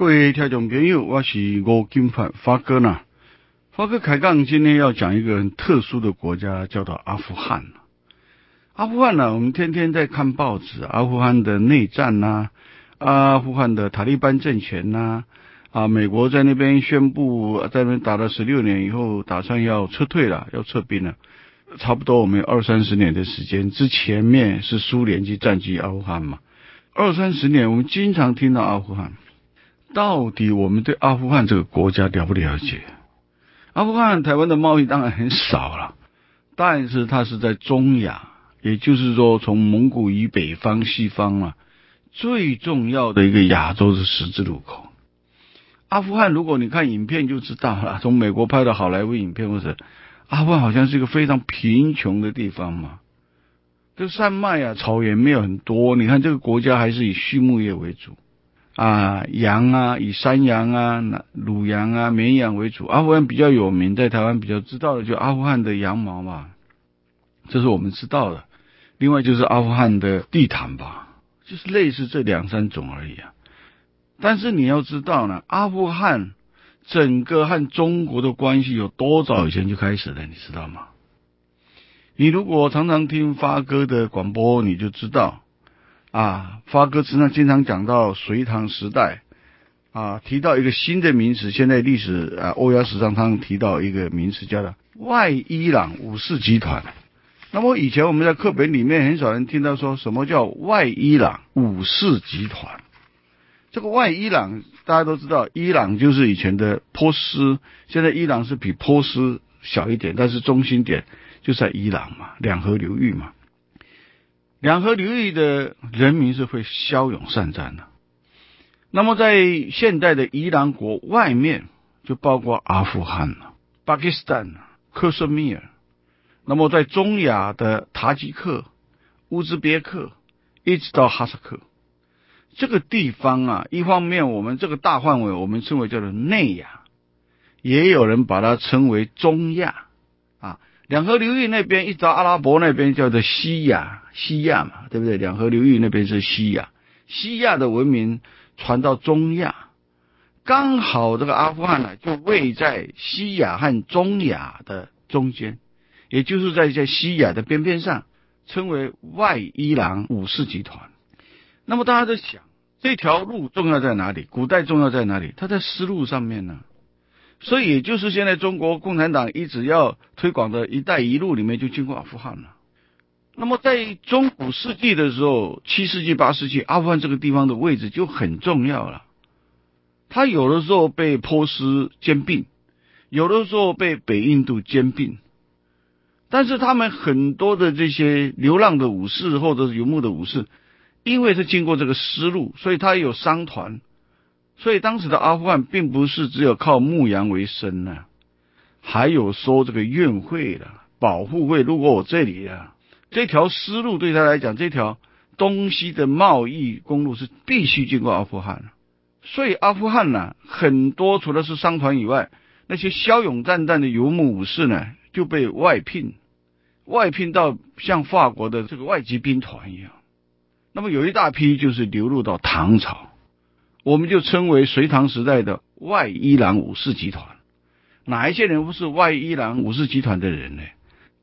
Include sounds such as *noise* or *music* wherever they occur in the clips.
各位听众朋友，我是吴金发发哥呢。发哥开杠，今天要讲一个很特殊的国家，叫做阿富汗。阿富汗呢，我们天天在看报纸，阿富汗的内战呐，阿富汗的塔利班政权呐，啊，美国在那边宣布在那边打了十六年以后，打算要撤退了，要撤兵了。差不多我们有二三十年的时间，之前面是苏联去占据阿富汗嘛，二三十年我们经常听到阿富汗。到底我们对阿富汗这个国家了不了解？阿富汗台湾的贸易当然很少了，但是它是在中亚，也就是说从蒙古以北方、西方啊，最重要的一个亚洲的十字路口。阿富汗，如果你看影片就知道了，从美国拍的好莱坞影片或者阿富汗，好像是一个非常贫穷的地方嘛，这山脉啊、草原没有很多。你看这个国家还是以畜牧业为主。啊，羊啊，以山羊啊、乳羊啊、绵羊为主。阿富汗比较有名，在台湾比较知道的就阿富汗的羊毛嘛，这是我们知道的。另外就是阿富汗的地毯吧，就是类似这两三种而已啊。但是你要知道呢，阿富汗整个和中国的关系有多早以前就开始了，你知道吗？你如果常常听发哥的广播，你就知道。啊，发哥经常经常讲到隋唐时代，啊，提到一个新的名词，现在历史啊，欧亚史上常提到一个名词，叫做外伊朗武士集团。那么以前我们在课本里面很少人听到说什么叫外伊朗武士集团。这个外伊朗大家都知道，伊朗就是以前的波斯，现在伊朗是比波斯小一点，但是中心点就在伊朗嘛，两河流域嘛。两河流域的人民是会骁勇善战的。那么，在现代的伊朗国外面，就包括阿富汗了、巴基斯坦、克什米尔。那么，在中亚的塔吉克、乌兹别克，一直到哈萨克这个地方啊，一方面我们这个大范围，我们称为叫做内亚，也有人把它称为中亚。啊两河流域那边一直到阿拉伯那边叫做西亚，西亚嘛，对不对？两河流域那边是西亚，西亚的文明传到中亚，刚好这个阿富汗呢就位在西亚和中亚的中间，也就是在在西亚的边边上，称为外伊朗武士集团。那么大家在想，这条路重要在哪里？古代重要在哪里？它在丝路上面呢？所以，也就是现在中国共产党一直要推广的一带一路里面，就经过阿富汗了。那么，在中古世纪的时候，七世纪、八世纪，阿富汗这个地方的位置就很重要了。它有的时候被波斯兼并，有的时候被北印度兼并。但是，他们很多的这些流浪的武士或者是游牧的武士，因为是经过这个丝路，所以他有商团。所以当时的阿富汗并不是只有靠牧羊为生呢，还有收这个运会的保护费路过我这里啊，这条丝路对他来讲，这条东西的贸易公路是必须经过阿富汗。所以阿富汗呢，很多除了是商团以外，那些骁勇战战的游牧武士呢，就被外聘，外聘到像法国的这个外籍兵团一样。那么有一大批就是流入到唐朝。我们就称为隋唐时代的外伊朗武士集团。哪一些人不是外伊朗武士集团的人呢？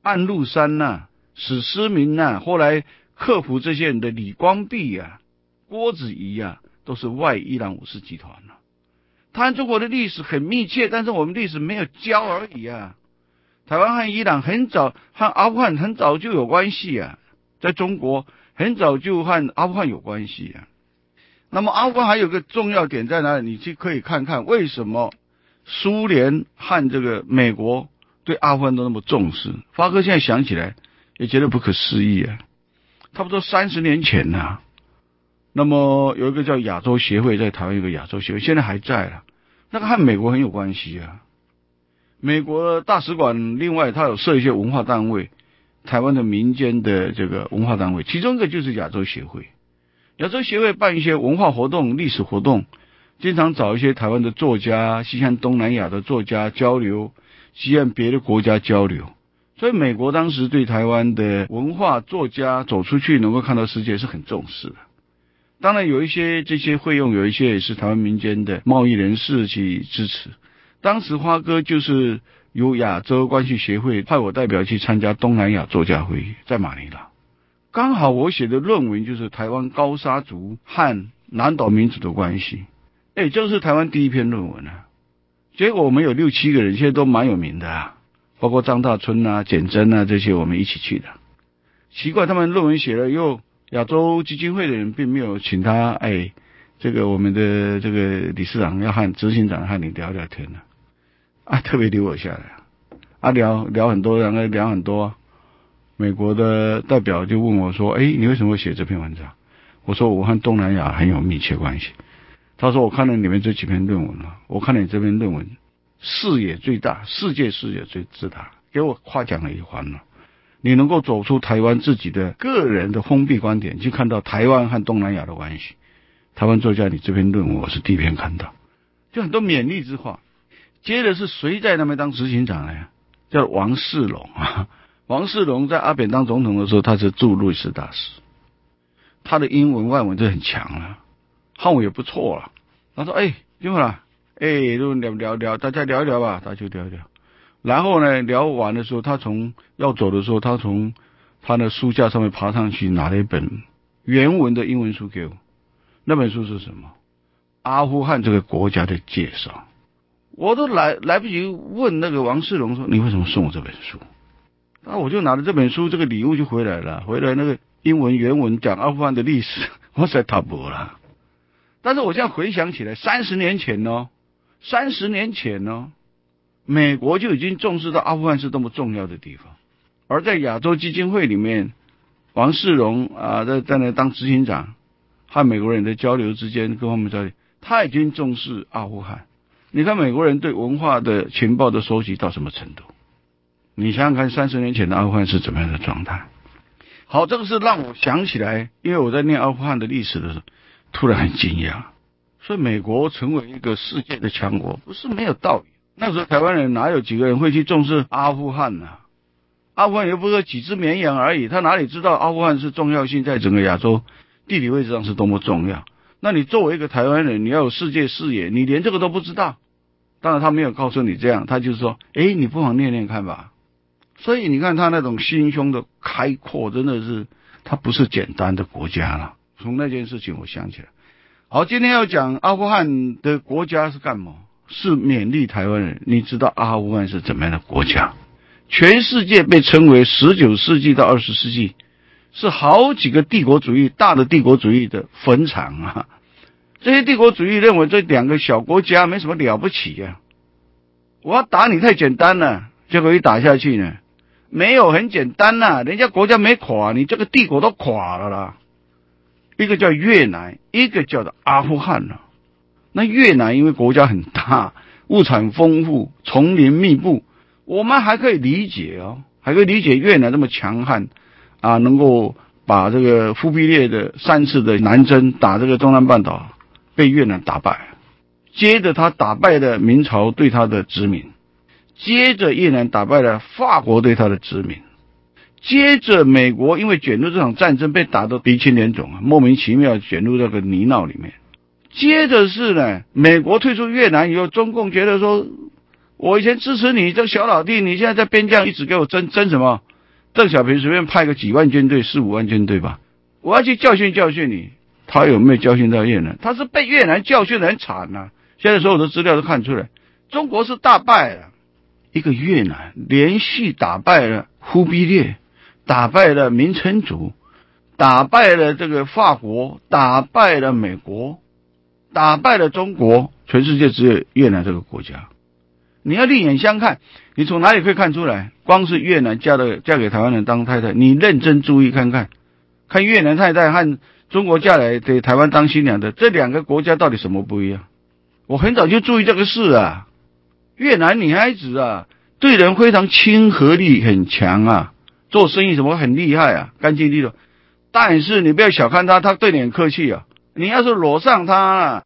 安禄山呐，史思明呐，后来克服这些人的李光弼呀、郭子仪呀，都是外伊朗武士集团呐。他和中国的历史很密切，但是我们历史没有教而已啊。台湾和伊朗很早和阿富汗很早就有关系啊，在中国很早就和阿富汗有关系啊。那么阿富汗还有个重要点在哪里？你去可以看看为什么苏联和这个美国对阿富汗都那么重视。发哥现在想起来也觉得不可思议啊！差不多三十年前呐，那么有一个叫亚洲协会，在台湾有个亚洲协会，现在还在了。那个和美国很有关系啊。美国大使馆另外他有设一些文化单位，台湾的民间的这个文化单位，其中一个就是亚洲协会。亚洲协会办一些文化活动、历史活动，经常找一些台湾的作家、西向东南亚的作家交流，西向别的国家交流。所以，美国当时对台湾的文化作家走出去，能够看到世界是很重视的。当然有一些这些费用，有一些也是台湾民间的贸易人士去支持。当时花哥就是由亚洲关系协会派我代表去参加东南亚作家会议，在马尼拉。刚好我写的论文就是台湾高沙族和南岛民族的关系，哎，这是台湾第一篇论文啊。结果我们有六七个人，现在都蛮有名的啊，包括张大春啊、简真啊这些，我们一起去的。奇怪，他们论文写了又。亚洲基金会的人并没有请他，哎，这个我们的这个理事长要和执行长和你聊聊天呢，啊，特别留我下来，啊，聊聊很多，两个聊很多。美国的代表就问我说：“哎，你为什么会写这篇文章？”我说：“我和东南亚很有密切关系。”他说：“我看了你们这几篇论文了，我看了你这篇论文，视野最大，世界视野最之大，给我夸奖了一番了。”你能够走出台湾自己的个人的封闭观点，去看到台湾和东南亚的关系。台湾作家，你这篇论文我是第一篇看到，就很多勉励之话。接着是谁在那边当执行长呢？叫王世龙啊。*laughs* 王世龙在阿扁当总统的时候，他是驻瑞士大使，他的英文外文就很强了，汉文也不错了。他说：“哎，听好了，哎，就聊聊聊，大家聊一聊吧，大家就聊一聊。”然后呢，聊完的时候，他从要走的时候，他从他的书架上面爬上去，拿了一本原文的英文书给我。那本书是什么？阿富汗这个国家的介绍。我都来来不及问那个王世龙说：“你为什么送我这本书？”那我就拿着这本书，这个礼物就回来了。回来那个英文原文讲阿富汗的历史，*laughs* 我在塔博了。但是我现在回想起来，三十年前呢，三十年前呢。美国就已经重视到阿富汗是多么重要的地方，而在亚洲基金会里面，王世荣啊在在那当执行长，和美国人的交流之间，跟他们交流，他已经重视阿富汗。你看美国人对文化的情报的收集到什么程度？你想想看，三十年前的阿富汗是怎么样的状态？好，这个是让我想起来，因为我在念阿富汗的历史的时候，突然很惊讶。所以美国成为一个世界的强国，不是没有道理。那时候台湾人哪有几个人会去重视阿富汗呢？阿富汗又不是几只绵羊而已，他哪里知道阿富汗是重要性在整个亚洲地理位置上是多么重要？那你作为一个台湾人，你要有世界视野，你连这个都不知道。当然他没有告诉你这样，他就是说，哎，你不妨念念看吧。所以你看他那种心胸的开阔，真的是他不是简单的国家了。从那件事情我想起来，好，今天要讲阿富汗的国家是干嘛？是勉励台湾人，你知道阿富汗是怎么样的国家？全世界被称为十九世纪到二十世纪是好几个帝国主义大的帝国主义的坟场啊！这些帝国主义认为这两个小国家没什么了不起呀，我要打你太简单了，结果一打下去呢，没有很简单呐，人家国家没垮，你这个帝国都垮了啦。一个叫越南，一个叫做阿富汗了。那越南因为国家很大，物产丰富，丛林密布，我们还可以理解哦，还可以理解越南这么强悍啊，能够把这个忽必烈的三次的南征打这个中南半岛，被越南打败，接着他打败了明朝对他的殖民，接着越南打败了法国对他的殖民，接着美国因为卷入这场战争被打得鼻青脸肿啊，莫名其妙卷入这个泥淖里面。接着是呢，美国退出越南以后，中共觉得说，我以前支持你这个小老弟，你现在在边疆一直给我争争什么？邓小平随便派个几万军队，四五万军队吧，我要去教训教训你。他有没有教训到越南？他是被越南教训的很惨呐。现在所有的资料都看出来，中国是大败了，一个越南连续打败了忽必烈，打败了明成祖，打败了这个法国，打败了美国。打败了中国，全世界只有越南这个国家。你要另眼相看，你从哪里可以看出来？光是越南嫁的嫁给台湾人当太太，你认真注意看看，看越南太太和中国嫁来给台湾当新娘的这两个国家到底什么不一样？我很早就注意这个事啊。越南女孩子啊，对人非常亲和力很强啊，做生意怎么很厉害啊，干净利落。但是你不要小看他，他对你很客气啊。你要是惹上他。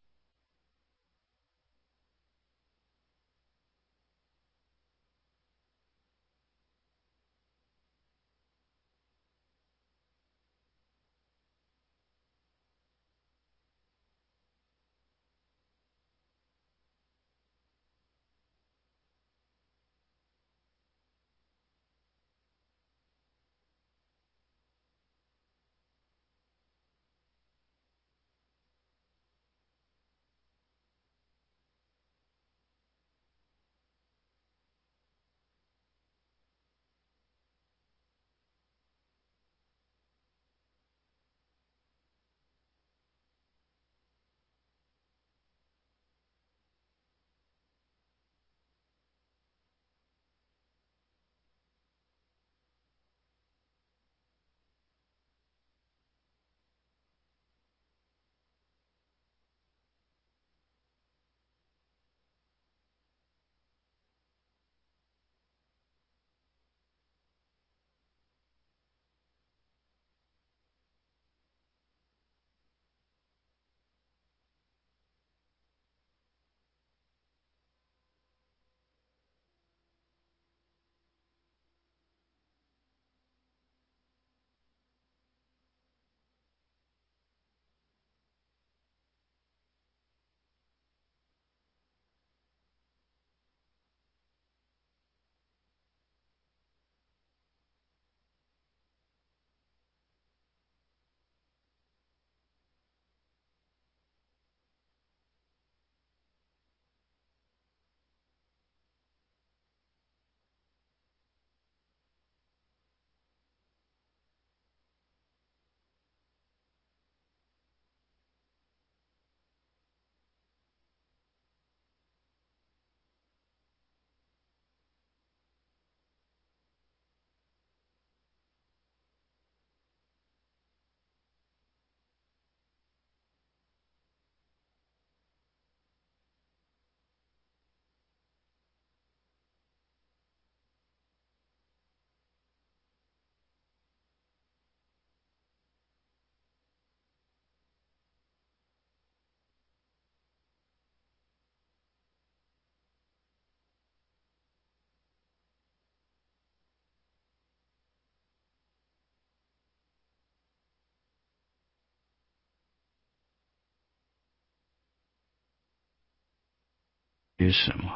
些什么？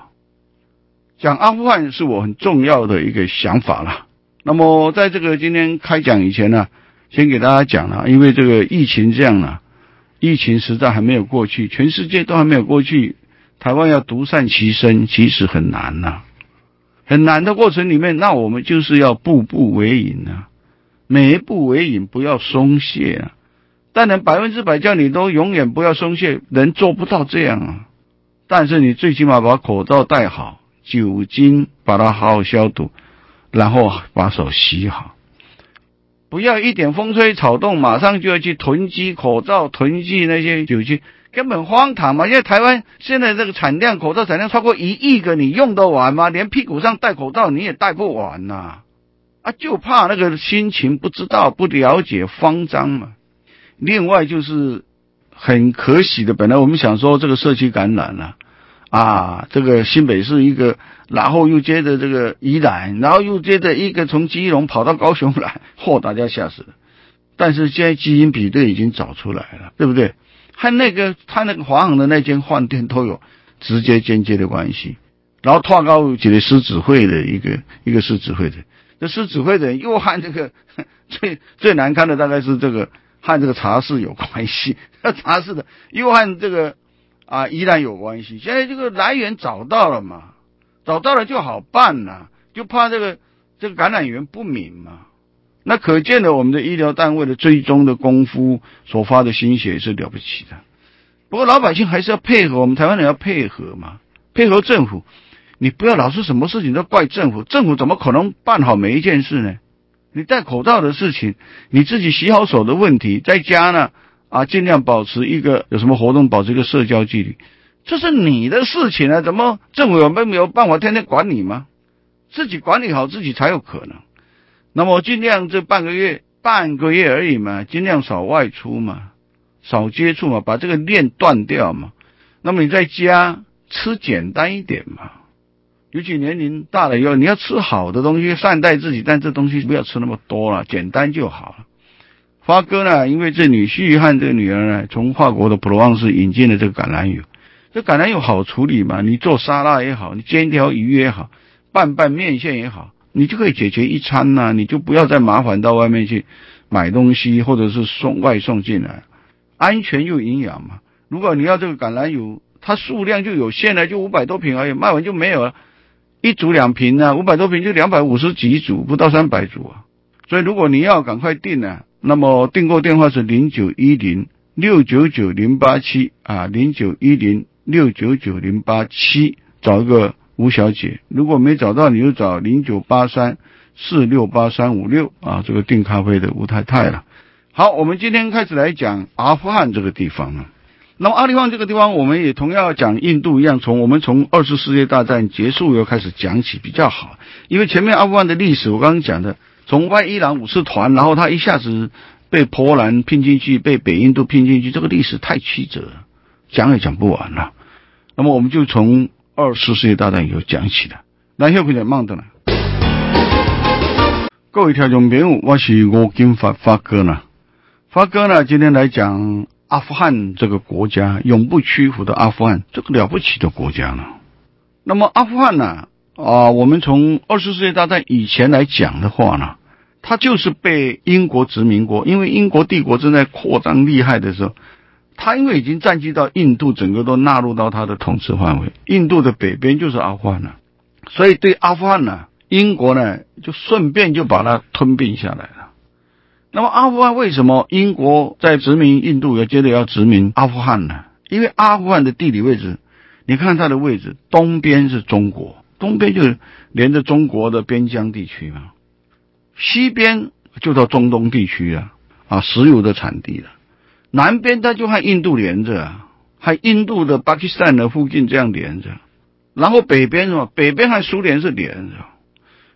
讲阿富汗是我很重要的一个想法了。那么，在这个今天开讲以前呢，先给大家讲了，因为这个疫情这样呢，疫情实在还没有过去，全世界都还没有过去，台湾要独善其身，其实很难呐。很难的过程里面，那我们就是要步步为营啊，每一步为营，不要松懈啊。但能百分之百叫你都永远不要松懈，人做不到这样啊。但是你最起码把口罩戴好，酒精把它好好消毒，然后把手洗好，不要一点风吹草动，马上就要去囤积口罩、囤积那些酒精。根本荒唐嘛！因为台湾现在这个产量，口罩产量超过一亿个，你用得完吗？连屁股上戴口罩你也戴不完呐！啊，就怕那个心情不知道、不了解、慌张嘛。另外就是很可喜的，本来我们想说这个社区感染了啊，这个新北市一个，然后又接着这个宜兰，然后又接着一个从基隆跑到高雄来，嚯，大家吓死了。但是现在基因比对已经找出来了，对不对？和那个他那个华航的那间饭店都有直接间接的关系，然后跨高几个师指挥的一个一个师指挥的，这师指挥的人又和这个 *laughs* 最最难看的大概是这个和这个茶室有关系，*laughs* 茶室的又和这个啊依然有关系。现在这个来源找到了嘛，找到了就好办了，就怕这个这个感染源不明嘛。那可见的，我们的医疗单位的追踪的功夫所花的心血是了不起的。不过老百姓还是要配合，我们台湾人要配合嘛，配合政府。你不要老是什么事情都怪政府，政府怎么可能办好每一件事呢？你戴口罩的事情，你自己洗好手的问题，在家呢啊，尽量保持一个有什么活动保持一个社交距离，这是你的事情啊。怎么政府有没有办法天天管你吗？自己管理好自己才有可能。那么尽量这半个月，半个月而已嘛，尽量少外出嘛，少接触嘛，把这个链断掉嘛。那么你在家吃简单一点嘛，尤其年龄大了以后，你要吃好的东西，善待自己，但这东西不要吃那么多了，简单就好了。发哥呢，因为这女婿和这个女儿呢，从法国的普罗旺斯引进了这个橄榄油，这橄榄油好处理嘛，你做沙拉也好，你煎条鱼也好，拌拌面线也好。你就可以解决一餐呐，你就不要再麻烦到外面去买东西，或者是送外送进来，安全又营养嘛。如果你要这个橄榄油，它数量就有限了，就五百多瓶而已，卖完就没有了。一组两瓶呢，五百多瓶就两百五十几组，不到三百组啊。所以如果你要赶快订呢，那么订购电话是零九一零六九九零八七啊，零九一零六九九零八七，找一个。吴小姐，如果没找到，你就找零九八三四六八三五六啊，这个订咖啡的吴太太了。好，我们今天开始来讲阿富汗这个地方了。那么阿富汗这个地方，我们也同样讲印度一样，从我们从二次世界大战结束以后开始讲起比较好，因为前面阿富汗的历史我刚刚讲的，从外伊朗武士团，然后他一下子被波兰拼进去，被北印度拼进去，这个历史太曲折，讲也讲不完了。那么我们就从。二次世界大战以后讲起的，那后边就慢的了。各位听众朋友，我是吴金发发哥呢。发哥呢，今天来讲阿富汗这个国家，永不屈服的阿富汗，这个了不起的国家呢。那么阿富汗呢，啊，我们从二十世纪大战以前来讲的话呢，它就是被英国殖民过，因为英国帝国正在扩张厉害的时候。他因为已经占据到印度，整个都纳入到他的统治范围。印度的北边就是阿富汗了，所以对阿富汗呢，英国呢就顺便就把它吞并下来了。那么阿富汗为什么英国在殖民印度，要接着要殖民阿富汗呢？因为阿富汗的地理位置，你看它的位置，东边是中国，东边就是连着中国的边疆地区嘛，西边就到中东地区了，啊，石油的产地了。南边它就和印度连着，和印度的巴基斯坦的附近这样连着，然后北边什么？北边和苏联是连着，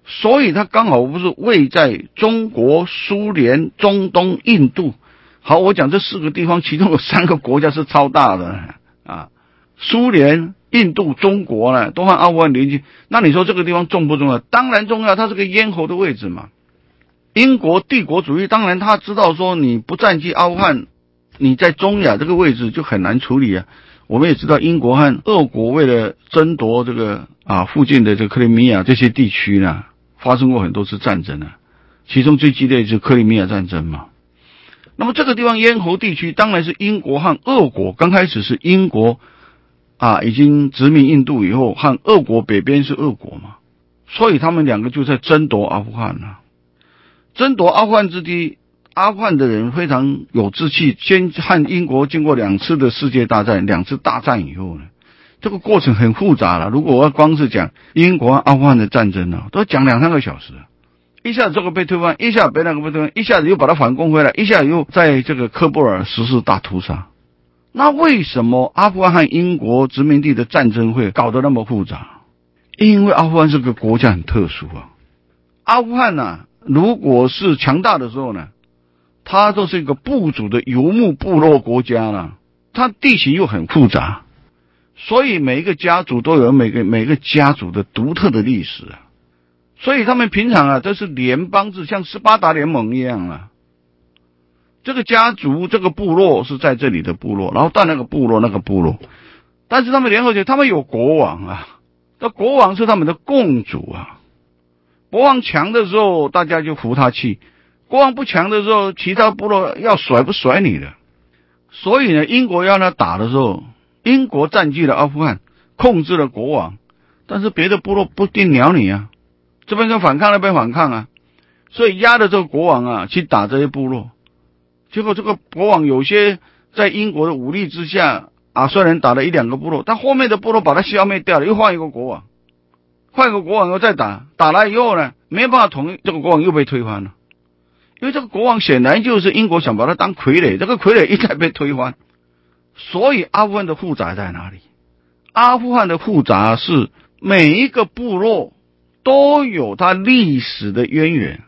所以它刚好不是位在中国、苏联、中东、印度。好，我讲这四个地方，其中有三个国家是超大的啊，苏联、印度、中国呢，都和阿富汗连接。那你说这个地方重不重要？当然重要，它是个咽喉的位置嘛。英国帝国主义当然他知道说你不占据阿富汗。你在中亚这个位置就很难处理啊！我们也知道，英国和俄国为了争夺这个啊附近的这个克里米亚这些地区呢，发生过很多次战争呢。其中最激烈就是克里米亚战争嘛。那么这个地方咽喉地区，当然是英国和俄国刚开始是英国啊，已经殖民印度以后，和俄国北边是俄国嘛，所以他们两个就在争夺阿富汗呢。争夺阿富汗之地。阿富汗的人非常有志气，先和英国经过两次的世界大战，两次大战以后呢，这个过程很复杂了。如果我要光是讲英国阿富汗的战争呢，都要讲两三个小时。一下子这个被推翻，一下被那个被推翻，一下子又把它反攻回来，一下子又在这个科布尔实施大屠杀。那为什么阿富汗和英国殖民地的战争会搞得那么复杂？因为阿富汗这个国家很特殊啊。阿富汗呢，如果是强大的时候呢？它都是一个部族的游牧部落国家了，它地形又很复杂，所以每一个家族都有每个每个家族的独特的历史啊，所以他们平常啊都是联邦制，像斯巴达联盟一样啊。这个家族这个部落是在这里的部落，然后到那个部落那个部落，但是他们联合起来，他们有国王啊，那国王是他们的共主啊，国王强的时候，大家就服他气。国王不强的时候，其他部落要甩不甩你的。所以呢，英国要他打的时候，英国占据了阿富汗，控制了国王，但是别的部落不定鸟你啊，这边跟反抗，那边反抗啊，所以压着这个国王啊去打这些部落。结果这个国王有些在英国的武力之下啊，虽然打了一两个部落，但后面的部落把他消灭掉了，又换一个国王，换一个国王又再打，打来以后呢，没办法统一，这个国王又被推翻了。因为这个国王显然就是英国想把他当傀儡，这个傀儡一再被推翻，所以阿富汗的复杂在哪里？阿富汗的复杂是每一个部落都有它历史的渊源，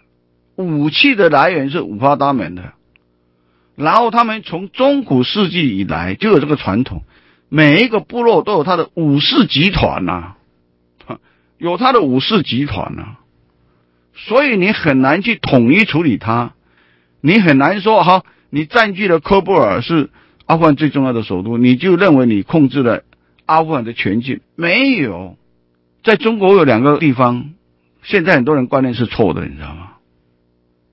武器的来源是五花八门的，然后他们从中古世纪以来就有这个传统，每一个部落都有他的武士集团呐，有他的武士集团呐。所以你很难去统一处理它，你很难说哈，你占据了科布尔是阿富汗最重要的首都，你就认为你控制了阿富汗的全境？没有，在中国有两个地方，现在很多人观念是错的，你知道吗？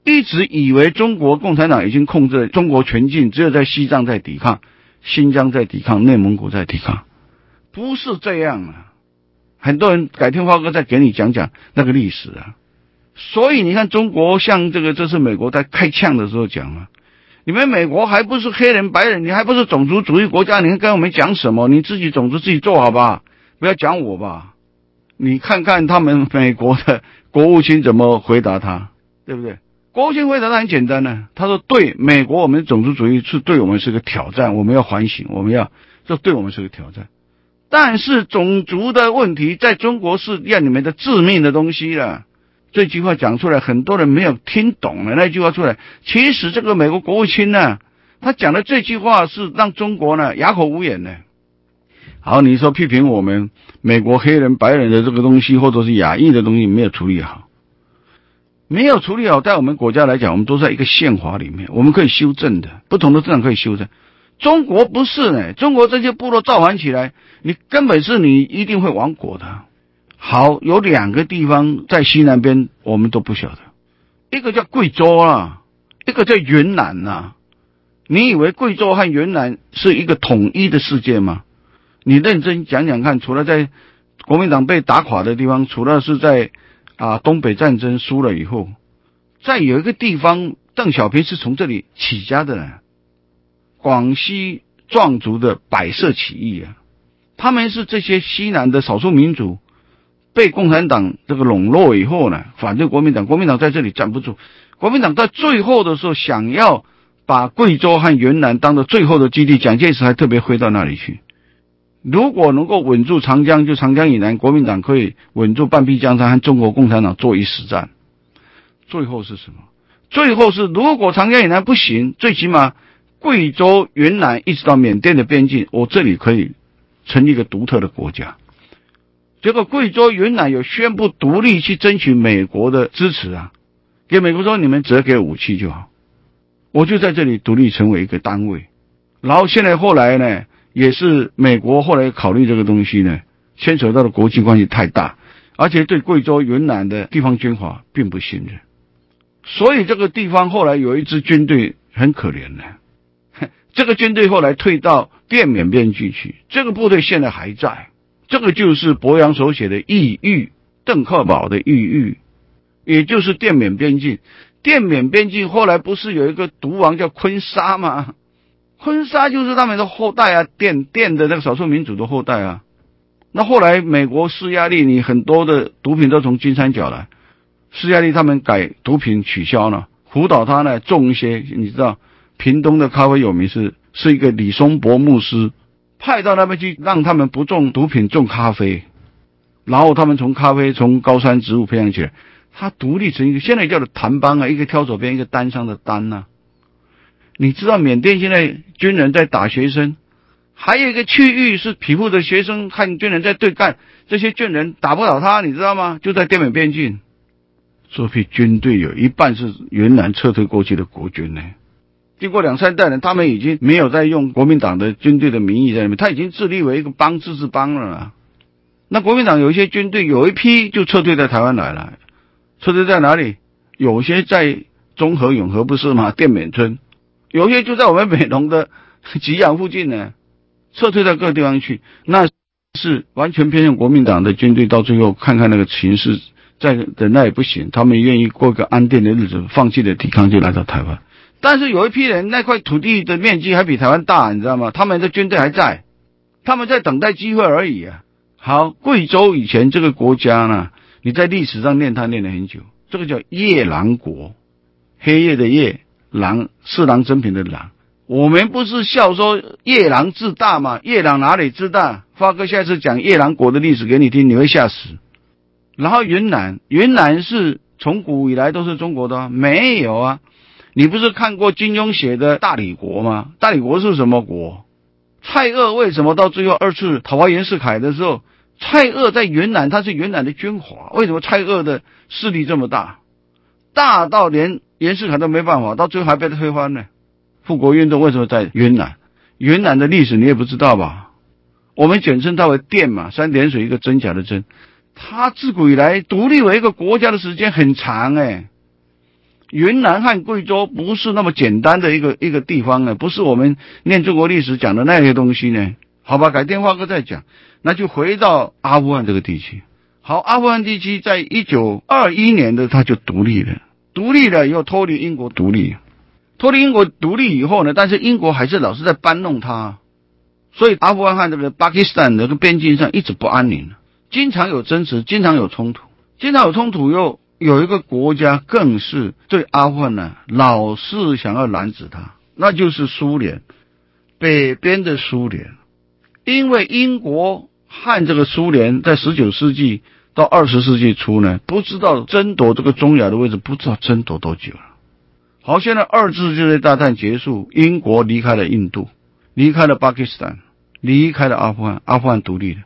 一直以为中国共产党已经控制了中国全境，只有在西藏在抵抗，新疆在抵抗，内蒙古在抵抗，不是这样啊！很多人改天花哥再给你讲讲那个历史啊。所以你看，中国像这个，这是美国在开枪的时候讲啊，你们美国还不是黑人白人，你还不是种族主义国家，你跟我们讲什么？你自己种族自己做好吧，不要讲我吧。你看看他们美国的国务卿怎么回答他，对不对？国务卿回答他很简单呢，他说：“对美国，我们种族主义是对我们是个挑战，我们要反省，我们要这对我们是个挑战。但是种族的问题在中国是要你们的致命的东西了。”这句话讲出来，很多人没有听懂的那句话出来。其实这个美国国务卿呢，他讲的这句话是让中国呢哑口无言的。好，你说批评我们美国黑人白人的这个东西，或者是亚裔的东西没有处理好，没有处理好，在我们国家来讲，我们都在一个宪法里面，我们可以修正的，不同的政党可以修正。中国不是呢，中国这些部落造反起来，你根本是你一定会亡国的。好，有两个地方在西南边，我们都不晓得。一个叫贵州啊，一个叫云南呐。你以为贵州和云南是一个统一的世界吗？你认真讲讲看，除了在国民党被打垮的地方，除了是在啊东北战争输了以后，在有一个地方，邓小平是从这里起家的呢。广西壮族的百色起义啊，他们是这些西南的少数民族。被共产党这个笼络以后呢，反对国民党，国民党在这里站不住。国民党在最后的时候想要把贵州和云南当做最后的基地，蒋介石还特别飞到那里去。如果能够稳住长江，就长江以南，国民党可以稳住半壁江山，和中国共产党做一实战。最后是什么？最后是如果长江以南不行，最起码贵州、云南一直到缅甸的边境，我这里可以成立一个独特的国家。结果贵州、云南有宣布独立，去争取美国的支持啊！给美国说，你们只要给武器就好，我就在这里独立成为一个单位。然后现在后来呢，也是美国后来考虑这个东西呢，牵扯到的国际关系太大，而且对贵州、云南的地方军阀并不信任，所以这个地方后来有一支军队很可怜的，*laughs* 这个军队后来退到滇缅边境去，这个部队现在还在，这个就是博洋所写的《异域》，邓克宝的《异域》，也就是滇缅边境。滇缅边境后来不是有一个毒王叫坤沙吗？坤沙就是他们的后代啊，滇滇的那个少数民族的后代啊。那后来美国施压力，你很多的毒品都从金三角来，施压力他们改毒品取消了，辅导他呢种一些。你知道，屏东的咖啡有名是是一个李松柏牧师派到那边去，让他们不种毒品，种咖啡，然后他们从咖啡从高山植物培养起来，他独立成一个，现在叫做谭邦啊，一个挑左边，一个单上的单呐。你知道缅甸现在军人在打学生，还有一个区域是皮肤的学生和军人在对干，这些军人打不倒他，你知道吗？就在滇缅边境，这批军队有一半是云南撤退过去的国军呢。经过两三代人，他们已经没有在用国民党的军队的名义在里面，他已经自立为一个邦自治邦了。那国民党有一些军队，有一批就撤退到台湾来了，撤退在哪里？有些在中和永和不是吗？滇缅村。有些就在我们美浓的吉阳附近呢，撤退到各地方去，那是完全偏向国民党的军队。到最后看看那个形势，再忍耐也不行，他们愿意过个安定的日子，放弃了抵抗，就来到台湾。但是有一批人，那块土地的面积还比台湾大，你知道吗？他们的军队还在，他们在等待机会而已啊。好，贵州以前这个国家呢，你在历史上念它念了很久，这个叫夜郎国，黑夜的夜。郎四郎真品的狼，我们不是笑说夜郎自大吗？夜郎哪里自大？发哥下次讲夜郎国的历史给你听，你会吓死。然后云南，云南是从古以来都是中国的，没有啊？你不是看过金庸写的大理国吗？大理国是什么国？蔡锷为什么到最后二次讨伐袁世凯的时候，蔡锷在云南，他是云南的军阀，为什么蔡锷的势力这么大？大到连。袁世凯都没办法，到最后还被推翻呢。复国运动为什么在云南？云南的历史你也不知道吧？我们简称它为滇嘛，三点水一个真假的真。它自古以来独立为一个国家的时间很长哎。云南和贵州不是那么简单的一个一个地方呢，不是我们念中国历史讲的那些东西呢。好吧，改天华哥再讲。那就回到阿富汗这个地区。好，阿富汗地区在一九二一年的它就独立了。独立了以后，脱离英国独立，脱离英国独立以后呢，但是英国还是老是在搬弄它，所以阿富汗和这个巴基斯坦的个边境上一直不安宁，经常有争执，经常有冲突，经常有冲突。又有一个国家更是对阿富汗呢，老是想要拦止它，那就是苏联，北边的苏联，因为英国和这个苏联在十九世纪。到二十世纪初呢，不知道争夺这个中亚的位置，不知道争夺多久了。好，现在二次世界大战结束，英国离开了印度，离开了巴基斯坦，离开了阿富汗，阿富汗独立了。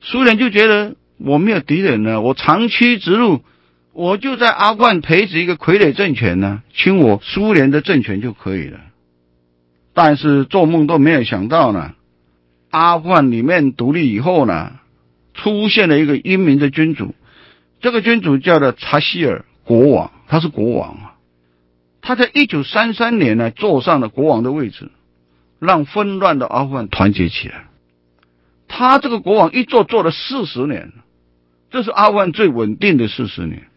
苏联就觉得我没有敌人了，我长驱直入，我就在阿富汗培植一个傀儡政权呢，清我苏联的政权就可以了。但是做梦都没有想到呢，阿富汗里面独立以后呢。出现了一个英明的君主，这个君主叫做查希尔国王，他是国王啊。他在一九三三年呢坐上了国王的位置，让纷乱的阿富汗团结起来。他这个国王一做做了四十年，这是阿富汗最稳定的四十年。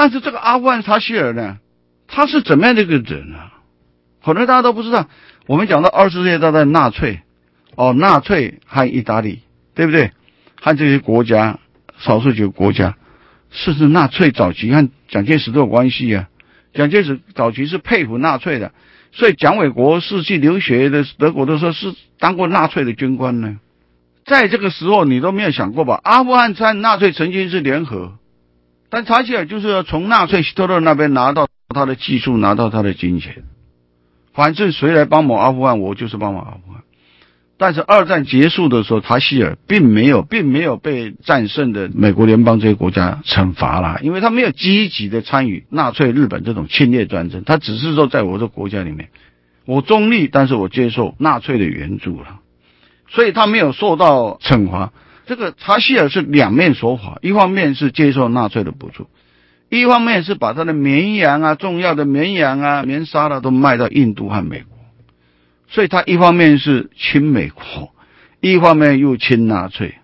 但是这个阿富汗查希尔呢，他是怎么样的一个人啊？可能大家都不知道。我们讲到二次世界大战，纳粹哦，纳粹和意大利，对不对？和这些国家，少数几个国家，甚至纳粹早期和蒋介石都有关系啊。蒋介石早期是佩服纳粹的，所以蒋纬国是去留学的德国的时候是当过纳粹的军官呢。在这个时候，你都没有想过吧？阿富汗和纳粹曾经是联合，但查希尔就是要从纳粹希特勒那边拿到他的技术，拿到他的金钱。反正谁来帮忙阿富汗，我就是帮忙阿富汗。但是二战结束的时候，塔希尔并没有，并没有被战胜的美国联邦这些国家惩罚了，因为他没有积极的参与纳粹日本这种侵略战争，他只是说在我的国家里面，我中立，但是我接受纳粹的援助了。所以他没有受到惩罚。这个查希尔是两面说法，一方面是接受纳粹的补助，一方面是把他的绵羊啊、重要的绵羊啊、棉纱了都卖到印度和美国，所以他一方面是亲美国，一方面又亲纳粹。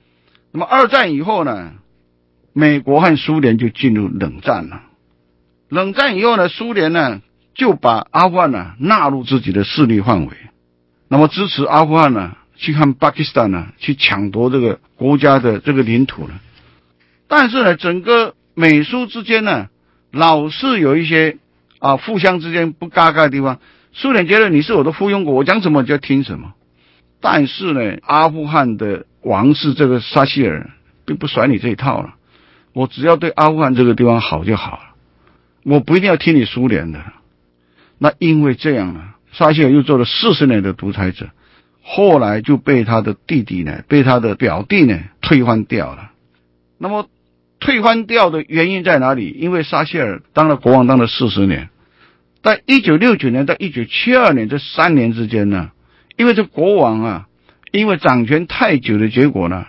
那么二战以后呢，美国和苏联就进入冷战了。冷战以后呢，苏联呢就把阿富汗呢纳入自己的势力范围，那么支持阿富汗呢。去看巴基斯坦呢，去抢夺这个国家的这个领土了。但是呢，整个美苏之间呢，老是有一些啊互相之间不嘎嘎的地方。苏联觉得你是我的附庸国，我讲什么就听什么。但是呢，阿富汗的王室这个沙希尔并不甩你这一套了。我只要对阿富汗这个地方好就好了，我不一定要听你苏联的。那因为这样呢，沙希尔又做了四十年的独裁者。后来就被他的弟弟呢，被他的表弟呢推翻掉了。那么推翻掉的原因在哪里？因为沙希尔当了国王当了四十年，在一九六九年到一九七二年这三年之间呢，因为这国王啊，因为掌权太久的结果呢，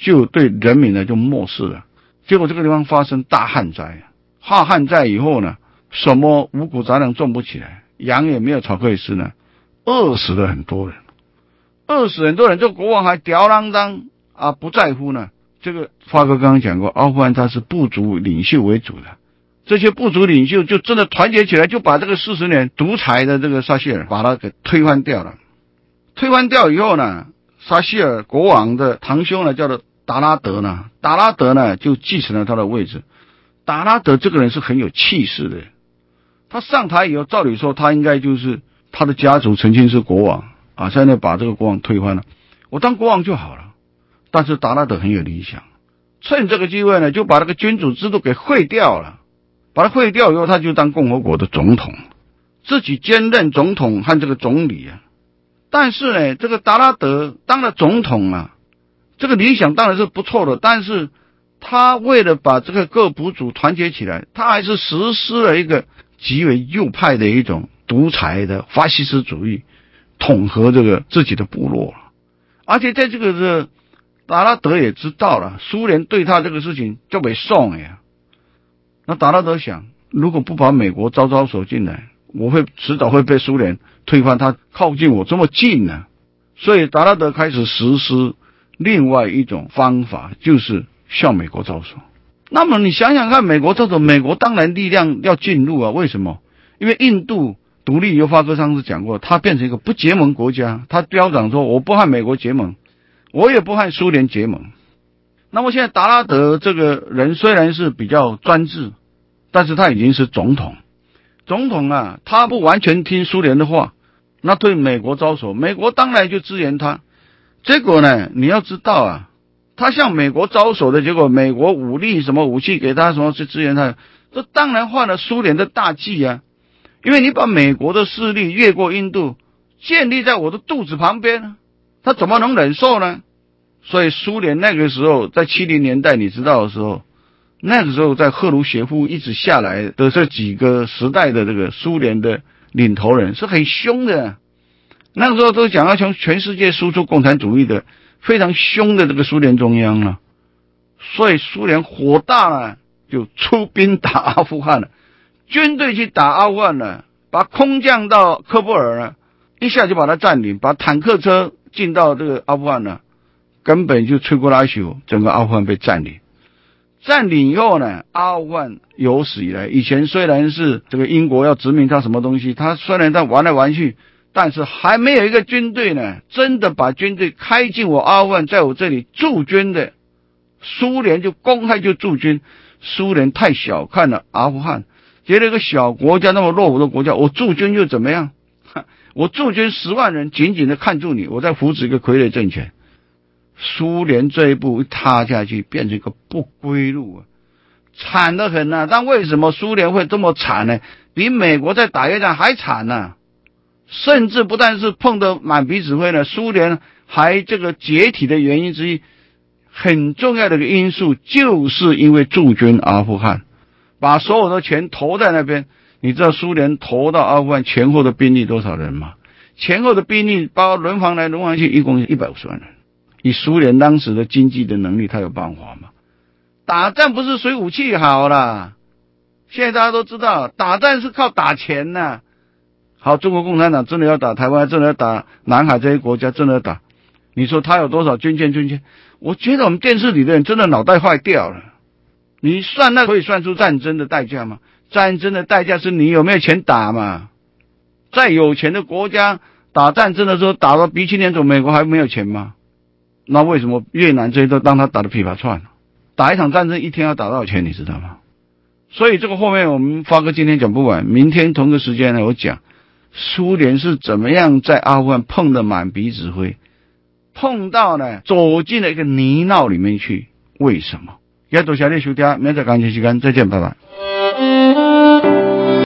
就对人民呢就漠视了。结果这个地方发生大旱灾，大旱灾以后呢，什么五谷杂粮种不起来，羊也没有草可以吃呢，饿死了很多人。饿死很多人，这国王还吊郎当啊，不在乎呢。这个发哥刚刚讲过，阿富汗他是部族领袖为主的，这些部族领袖就真的团结起来，就把这个四十年独裁的这个沙希尔把他给推翻掉了。推翻掉以后呢，沙希尔国王的堂兄呢，叫做达拉德呢，达拉德呢就继承了他的位置。达拉德这个人是很有气势的，他上台以后，照理说他应该就是他的家族曾经是国王。啊！现在把这个国王推翻了，我当国王就好了。但是达拉德很有理想，趁这个机会呢，就把那个君主制度给废掉了。把他废掉以后，他就当共和国的总统，自己兼任总统和这个总理啊。但是呢，这个达拉德当了总统啊，这个理想当然是不错的。但是他为了把这个各部族团结起来，他还是实施了一个极为右派的一种独裁的法西斯主义。统合这个自己的部落，而且在这个是达拉德也知道了，苏联对他这个事情就被送呀。那达拉德想，如果不把美国招招手进来，我会迟早会被苏联推翻。他靠近我这么近呢，所以达拉德开始实施另外一种方法，就是向美国招手。那么你想想看，美国招手，美国当然力量要进入啊？为什么？因为印度。独立由发哥上次讲过，他变成一个不结盟国家，他标榜说我不和美国结盟，我也不和苏联结盟。那么现在达拉德这个人虽然是比较专制，但是他已经是总统，总统啊，他不完全听苏联的话，那对美国招手，美国当然就支援他。结果呢，你要知道啊，他向美国招手的结果，美国武力什么武器给他什么去支援他，这当然犯了苏联的大忌啊。因为你把美国的势力越过印度，建立在我的肚子旁边，他怎么能忍受呢？所以苏联那个时候在七零年代，你知道的时候，那个时候在赫鲁雪夫一直下来的这几个时代的这个苏联的领头人是很凶的，那个时候都讲要从全世界输出共产主义的非常凶的这个苏联中央了，所以苏联火大了，就出兵打阿富汗了。军队去打阿富汗了，把空降到科布尔了，一下就把它占领，把坦克车进到这个阿富汗了，根本就摧枯拉朽，整个阿富汗被占领。占领以后呢，阿富汗有史以来，以前虽然是这个英国要殖民它什么东西，它虽然在玩来玩去，但是还没有一个军队呢，真的把军队开进我阿富汗，在我这里驻军的。苏联就公开就驻军，苏联太小看了阿富汗。觉得一个小国家那么落伍的国家，我驻军又怎么样？*laughs* 我驻军十万人，紧紧的看住你，我在扶持一个傀儡政权。苏联这一步一踏下去，变成一个不归路啊，惨得很呐！但为什么苏联会这么惨呢？比美国在打越战还惨呢？甚至不但是碰得满鼻子灰呢，苏联还这个解体的原因之一，很重要的一个因素，就是因为驻军阿富汗。把所有的钱投在那边，你知道苏联投到阿富汗前后的兵力多少人吗？前后的兵力包括轮防来轮防去，一共一百五十万人。以苏联当时的经济的能力，他有办法吗？打仗不是随武器好了，现在大家都知道，打仗是靠打钱呐。好，中国共产党真的要打台湾，真的要打南海这些国家，真的要打。你说他有多少军舰？军舰？我觉得我们电视里的人真的脑袋坏掉了。你算那可以算出战争的代价吗？战争的代价是你有没有钱打嘛？再有钱的国家打战争的时候，打到鼻青脸肿，美国还没有钱吗？那为什么越南这些都当他打的噼啪串？打一场战争一天要打多少钱？你知道吗？所以这个后面我们发哥今天讲不完，明天同个时间呢，我讲苏联是怎么样在阿富汗碰的满鼻子灰，碰到呢走进了一个泥淖里面去，为什么？要多谢你收听，明天感谢时间，再见，拜拜。